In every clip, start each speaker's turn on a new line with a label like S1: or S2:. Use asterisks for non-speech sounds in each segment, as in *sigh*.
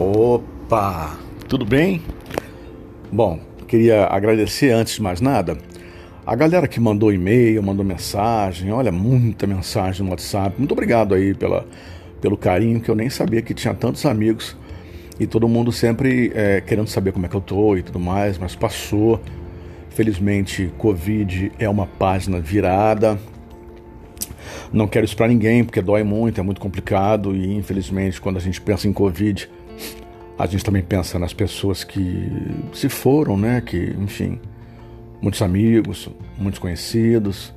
S1: Opa, tudo bem? Bom, queria agradecer antes de mais nada a galera que mandou e-mail, mandou mensagem, olha, muita mensagem no WhatsApp. Muito obrigado aí pela, pelo carinho, que eu nem sabia que tinha tantos amigos e todo mundo sempre é, querendo saber como é que eu tô e tudo mais, mas passou. Felizmente, Covid é uma página virada. Não quero isso para ninguém, porque dói muito, é muito complicado e infelizmente, quando a gente pensa em Covid, a gente também pensa nas pessoas que se foram, né? Que, enfim, muitos amigos, muitos conhecidos.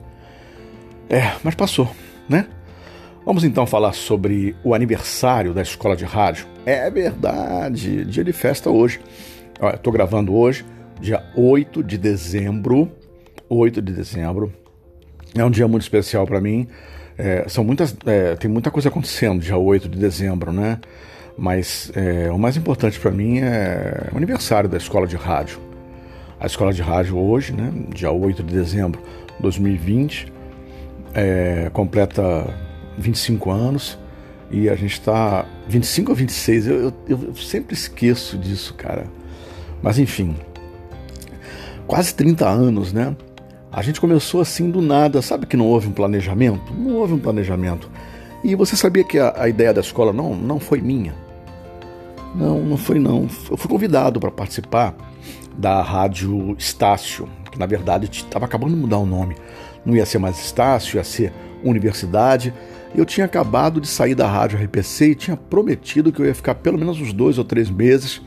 S1: É, mas passou, né? Vamos então falar sobre o aniversário da escola de rádio. É verdade, dia de festa hoje. Estou gravando hoje, dia 8 de dezembro. 8 de dezembro. É um dia muito especial para mim. É, são muitas, é, tem muita coisa acontecendo dia 8 de dezembro, né? Mas é, o mais importante para mim é o aniversário da escola de rádio. A escola de rádio hoje, né, dia 8 de dezembro de 2020, é, completa 25 anos e a gente está 25 ou 26, eu, eu, eu sempre esqueço disso, cara. Mas enfim, quase 30 anos, né? A gente começou assim do nada, sabe que não houve um planejamento? Não houve um planejamento. E você sabia que a, a ideia da escola não, não foi minha? Não, não foi não. Eu fui convidado para participar da rádio Estácio, que na verdade estava acabando de mudar o nome. Não ia ser mais Estácio, ia ser Universidade. Eu tinha acabado de sair da rádio RPC e tinha prometido que eu ia ficar pelo menos uns dois ou três meses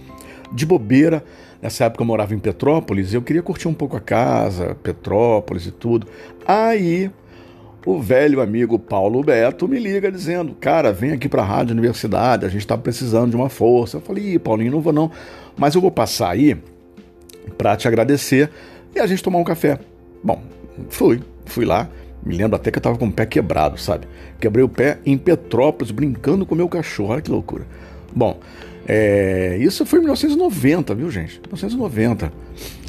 S1: de bobeira. Nessa época eu morava em Petrópolis e eu queria curtir um pouco a casa, Petrópolis e tudo. Aí o velho amigo Paulo Beto me liga dizendo: Cara, vem aqui para a Rádio Universidade, a gente está precisando de uma força. Eu falei: Ih, Paulinho, não vou não, mas eu vou passar aí para te agradecer e a gente tomar um café. Bom, fui, fui lá. Me lembro até que eu estava com o pé quebrado, sabe? Quebrei o pé em Petrópolis, brincando com o meu cachorro. Olha que loucura. Bom, é, isso foi em 1990, viu, gente? 1990.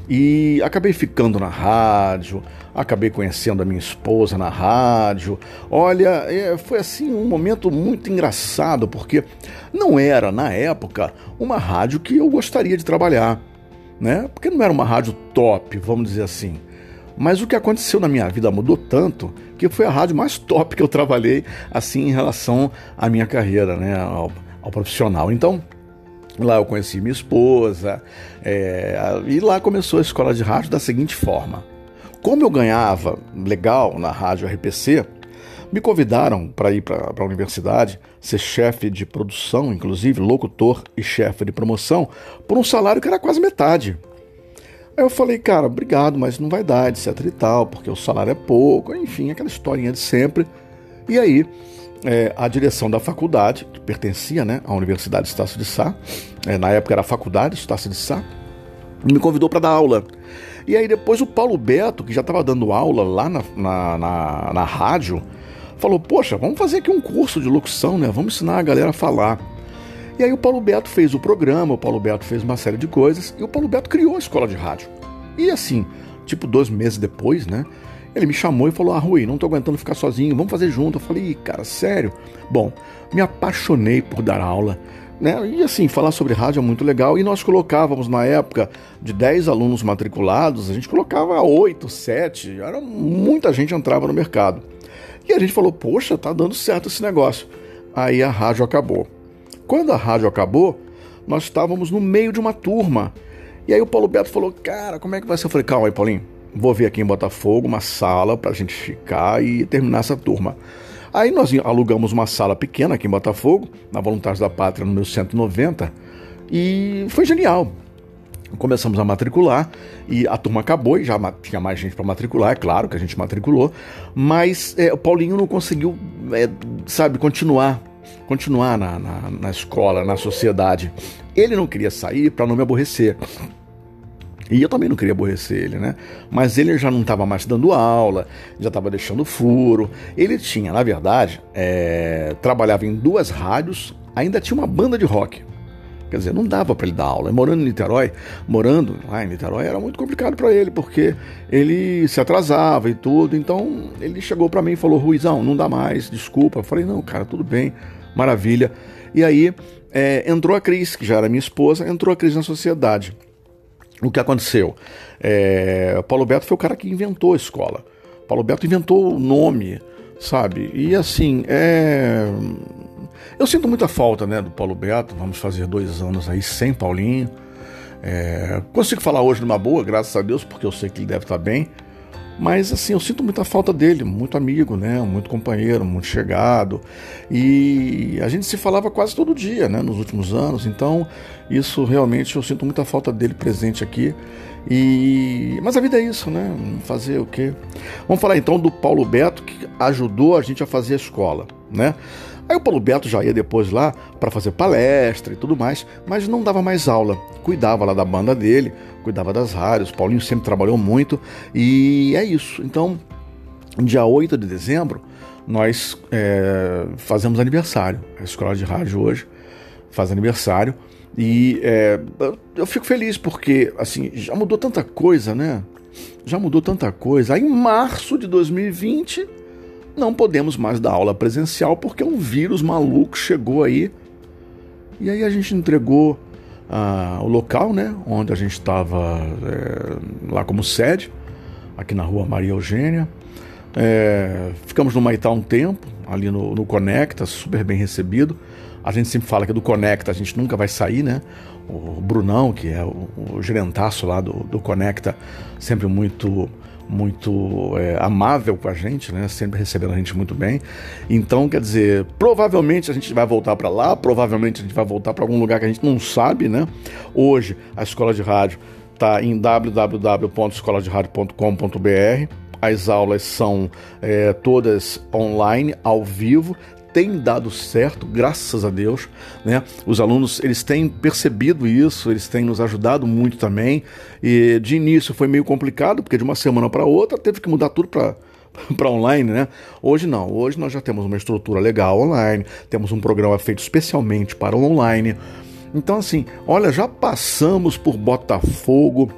S1: E acabei ficando na rádio, acabei conhecendo a minha esposa na rádio. Olha, é, foi assim um momento muito engraçado, porque não era, na época, uma rádio que eu gostaria de trabalhar, né? Porque não era uma rádio top, vamos dizer assim. Mas o que aconteceu na minha vida mudou tanto que foi a rádio mais top que eu trabalhei, assim, em relação à minha carreira, né? Ao, ao profissional. Então, Lá eu conheci minha esposa, é, e lá começou a escola de rádio da seguinte forma: como eu ganhava legal na rádio RPC, me convidaram para ir para a universidade, ser chefe de produção, inclusive locutor e chefe de promoção, por um salário que era quase metade. Aí eu falei, cara, obrigado, mas não vai dar, etc e tal, porque o salário é pouco, enfim, aquela historinha de sempre. E aí é, a direção da faculdade, que pertencia né, à Universidade Estácio de Sá, é, na época era a Faculdade Estácio de Sá, me convidou para dar aula. E aí depois o Paulo Beto, que já estava dando aula lá na, na, na, na rádio, falou, poxa, vamos fazer aqui um curso de locução, né? Vamos ensinar a galera a falar. E aí o Paulo Beto fez o programa, o Paulo Beto fez uma série de coisas, e o Paulo Beto criou a escola de rádio. E assim, tipo dois meses depois, né? Ele me chamou e falou: Ah, Rui, não tô aguentando ficar sozinho, vamos fazer junto. Eu falei: Cara, sério? Bom, me apaixonei por dar aula. Né? E assim, falar sobre rádio é muito legal. E nós colocávamos na época de 10 alunos matriculados, a gente colocava 8, 7, era muita gente entrava no mercado. E a gente falou: Poxa, tá dando certo esse negócio. Aí a rádio acabou. Quando a rádio acabou, nós estávamos no meio de uma turma. E aí o Paulo Beto falou: Cara, como é que vai ser? Eu falei: Calma aí, Paulinho vou ver aqui em Botafogo uma sala para a gente ficar e terminar essa turma. Aí nós alugamos uma sala pequena aqui em Botafogo, na Voluntários da Pátria, número 190, e foi genial. Começamos a matricular e a turma acabou e já tinha mais gente para matricular, é claro que a gente matriculou, mas é, o Paulinho não conseguiu, é, sabe, continuar continuar na, na, na escola, na sociedade. Ele não queria sair para não me aborrecer. E eu também não queria aborrecer ele, né? Mas ele já não estava mais dando aula, já estava deixando furo. Ele tinha, na verdade, é... trabalhava em duas rádios, ainda tinha uma banda de rock. Quer dizer, não dava para ele dar aula. Morando em Niterói, morando lá em Niterói, era muito complicado para ele, porque ele se atrasava e tudo. Então ele chegou para mim e falou: Ruizão, não dá mais, desculpa. Eu falei: não, cara, tudo bem, maravilha. E aí é, entrou a Cris, que já era minha esposa, entrou a Cris na sociedade. O que aconteceu? É, Paulo Beto foi o cara que inventou a escola. Paulo Beto inventou o nome, sabe? E assim, é... eu sinto muita falta né, do Paulo Beto. Vamos fazer dois anos aí sem Paulinho. É... Consigo falar hoje numa boa, graças a Deus, porque eu sei que ele deve estar bem. Mas assim, eu sinto muita falta dele, muito amigo, né? Muito companheiro, muito chegado. E a gente se falava quase todo dia, né? Nos últimos anos. Então, isso realmente eu sinto muita falta dele presente aqui. E mas a vida é isso, né? Fazer o quê? Vamos falar então do Paulo Beto que ajudou a gente a fazer a escola, né? Aí o Paulo Beto já ia depois lá para fazer palestra e tudo mais, mas não dava mais aula. Cuidava lá da banda dele, cuidava das rádios. O Paulinho sempre trabalhou muito e é isso. Então, dia 8 de dezembro, nós é, fazemos aniversário. A escola de rádio hoje faz aniversário. E é, eu fico feliz porque assim já mudou tanta coisa, né? Já mudou tanta coisa. Aí em março de 2020 não podemos mais dar aula presencial porque um vírus maluco chegou aí. E aí a gente entregou ah, o local, né, onde a gente estava é, lá como sede, aqui na rua Maria Eugênia. É, ficamos no Maitá um tempo, ali no, no Conecta, super bem recebido. A gente sempre fala que do Conecta a gente nunca vai sair, né? O Brunão, que é o, o gerentaço lá do, do Conecta, sempre muito muito é, amável com a gente, né? Sempre recebendo a gente muito bem. Então, quer dizer, provavelmente a gente vai voltar para lá, provavelmente a gente vai voltar para algum lugar que a gente não sabe, né? Hoje a escola de rádio está em www.escoladeradio.com.br. As aulas são é, todas online, ao vivo tem dado certo, graças a Deus, né? Os alunos, eles têm percebido isso, eles têm nos ajudado muito também. E de início foi meio complicado, porque de uma semana para outra teve que mudar tudo para *laughs* para online, né? Hoje não, hoje nós já temos uma estrutura legal online, temos um programa feito especialmente para o online. Então assim, olha, já passamos por Botafogo,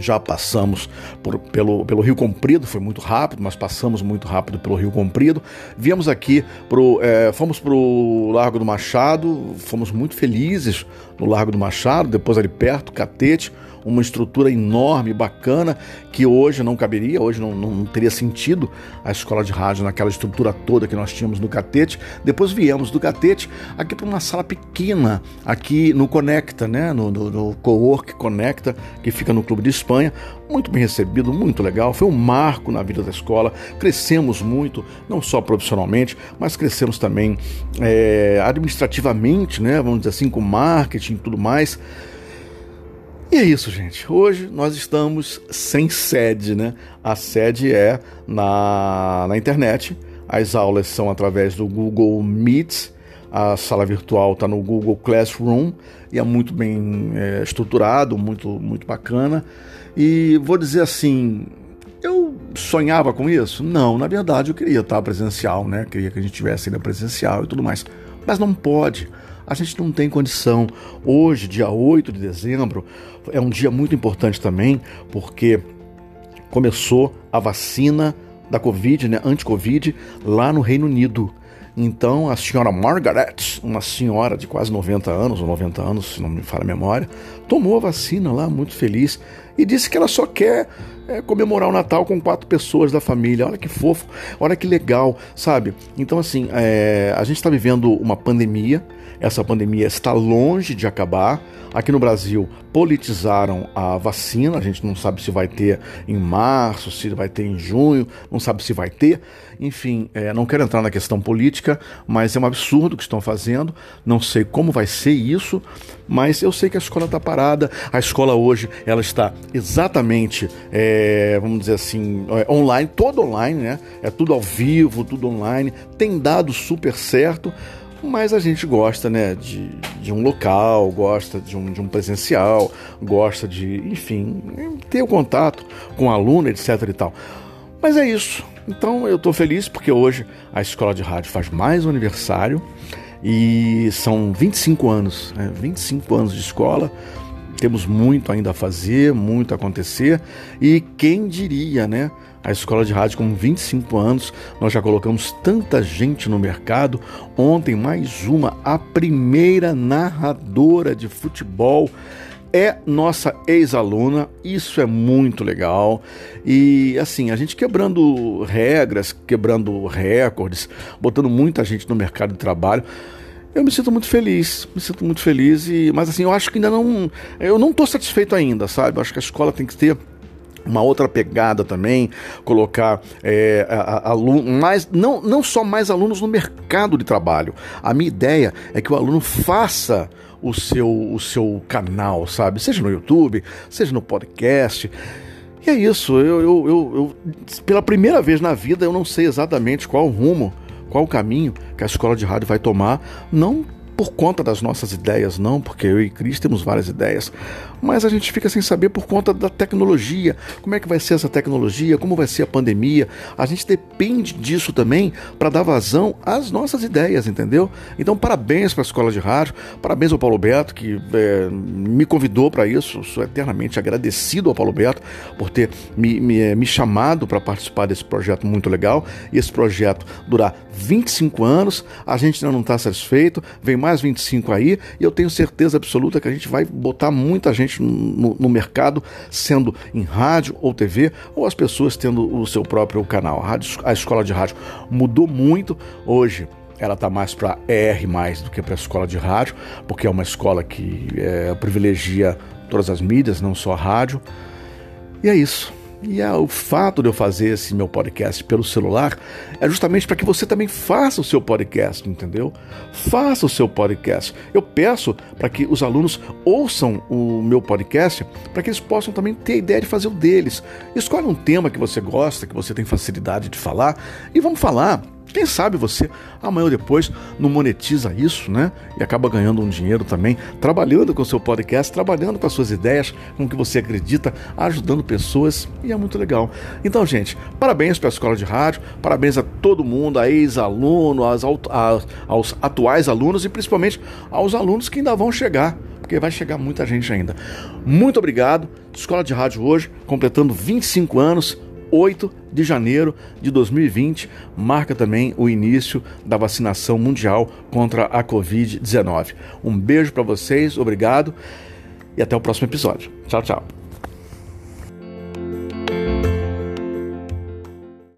S1: já passamos por, pelo, pelo Rio Comprido, foi muito rápido, mas passamos muito rápido pelo Rio Comprido. Viemos aqui, pro, é, fomos para o Largo do Machado, fomos muito felizes no Largo do Machado, depois ali perto, Catete, uma estrutura enorme, bacana, que hoje não caberia, hoje não, não, teria sentido a escola de rádio naquela estrutura toda que nós tínhamos no Catete. Depois viemos do Catete aqui para uma sala pequena, aqui no Conecta, né? no, no, no Cowork Conecta, que fica no Clube de Espanha. Muito bem recebido, muito legal. Foi um marco na vida da escola. Crescemos muito, não só profissionalmente, mas crescemos também é, administrativamente, né? vamos dizer assim, com marketing e tudo mais. E é isso, gente. Hoje nós estamos sem sede, né? A sede é na, na internet. As aulas são através do Google Meet. A sala virtual está no Google Classroom e é muito bem é, estruturado, muito, muito bacana. E vou dizer assim, eu sonhava com isso? Não, na verdade eu queria estar presencial, né? Queria que a gente tivesse ainda presencial e tudo mais. Mas não pode a gente não tem condição. Hoje, dia 8 de dezembro, é um dia muito importante também, porque começou a vacina da Covid, né, anti-Covid, lá no Reino Unido. Então, a senhora Margaret, uma senhora de quase 90 anos, ou 90 anos, se não me falha a memória, tomou a vacina lá, muito feliz, e disse que ela só quer é, comemorar o Natal com quatro pessoas da família. Olha que fofo, olha que legal, sabe? Então, assim, é, a gente está vivendo uma pandemia, essa pandemia está longe de acabar. Aqui no Brasil, politizaram a vacina, a gente não sabe se vai ter em março, se vai ter em junho, não sabe se vai ter. Enfim, é, não quero entrar na questão política, mas é um absurdo o que estão fazendo. Não sei como vai ser isso, mas eu sei que a escola está parada. A escola hoje ela está exatamente, é, vamos dizer assim, é, online, todo online, né? É tudo ao vivo, tudo online. Tem dado super certo mas a gente gosta né, de, de um local, gosta de um, de um presencial, gosta de, enfim, ter o contato com o aluno, etc e tal. Mas é isso. Então eu estou feliz porque hoje a escola de rádio faz mais um aniversário e são 25 anos, né, 25 anos de escola. Temos muito ainda a fazer, muito a acontecer e quem diria, né? A escola de rádio com 25 anos, nós já colocamos tanta gente no mercado. Ontem mais uma, a primeira narradora de futebol é nossa ex-aluna, isso é muito legal. E assim, a gente quebrando regras, quebrando recordes, botando muita gente no mercado de trabalho. Eu me sinto muito feliz, me sinto muito feliz, e, mas assim, eu acho que ainda não. Eu não estou satisfeito ainda, sabe? Eu acho que a escola tem que ter uma outra pegada também, colocar é, aluno, mais, não, não só mais alunos no mercado de trabalho. A minha ideia é que o aluno faça o seu, o seu canal, sabe? Seja no YouTube, seja no podcast. E é isso, eu, eu, eu, eu pela primeira vez na vida eu não sei exatamente qual o rumo qual o caminho que a escola de rádio vai tomar, não por conta das nossas ideias, não, porque eu e Cris temos várias ideias, mas a gente fica sem saber por conta da tecnologia. Como é que vai ser essa tecnologia? Como vai ser a pandemia? A gente depende disso também para dar vazão às nossas ideias, entendeu? Então, parabéns para a Escola de Rádio, parabéns ao Paulo Beto, que é, me convidou para isso. Sou eternamente agradecido ao Paulo Beto por ter me, me, é, me chamado para participar desse projeto muito legal. E esse projeto durar 25 anos, a gente ainda não está satisfeito, vem mais 25 aí, e eu tenho certeza absoluta que a gente vai botar muita gente no, no, mercado, sendo em rádio ou TV, ou as pessoas tendo o seu próprio canal. A, rádio, a escola de rádio mudou muito hoje ela está mais para ER mais do que para a escola de rádio, porque é uma escola que é, privilegia todas as mídias, não só a rádio. E é isso. E é, o fato de eu fazer esse meu podcast pelo celular é justamente para que você também faça o seu podcast, entendeu? Faça o seu podcast. Eu peço para que os alunos ouçam o meu podcast para que eles possam também ter a ideia de fazer o deles. Escolhe um tema que você gosta, que você tem facilidade de falar e vamos falar. Quem sabe você amanhã ou depois não monetiza isso, né? E acaba ganhando um dinheiro também, trabalhando com o seu podcast, trabalhando com as suas ideias, com o que você acredita, ajudando pessoas e é muito legal. Então, gente, parabéns para a Escola de Rádio, parabéns a todo mundo, a ex-aluno, aos, atuais alunos e principalmente aos alunos que ainda vão chegar porque vai chegar muita gente ainda. Muito obrigado. Escola de Rádio hoje, completando 25 anos. 8 de janeiro de 2020 marca também o início da vacinação mundial contra a Covid-19. Um beijo para vocês, obrigado e até o próximo episódio. Tchau, tchau.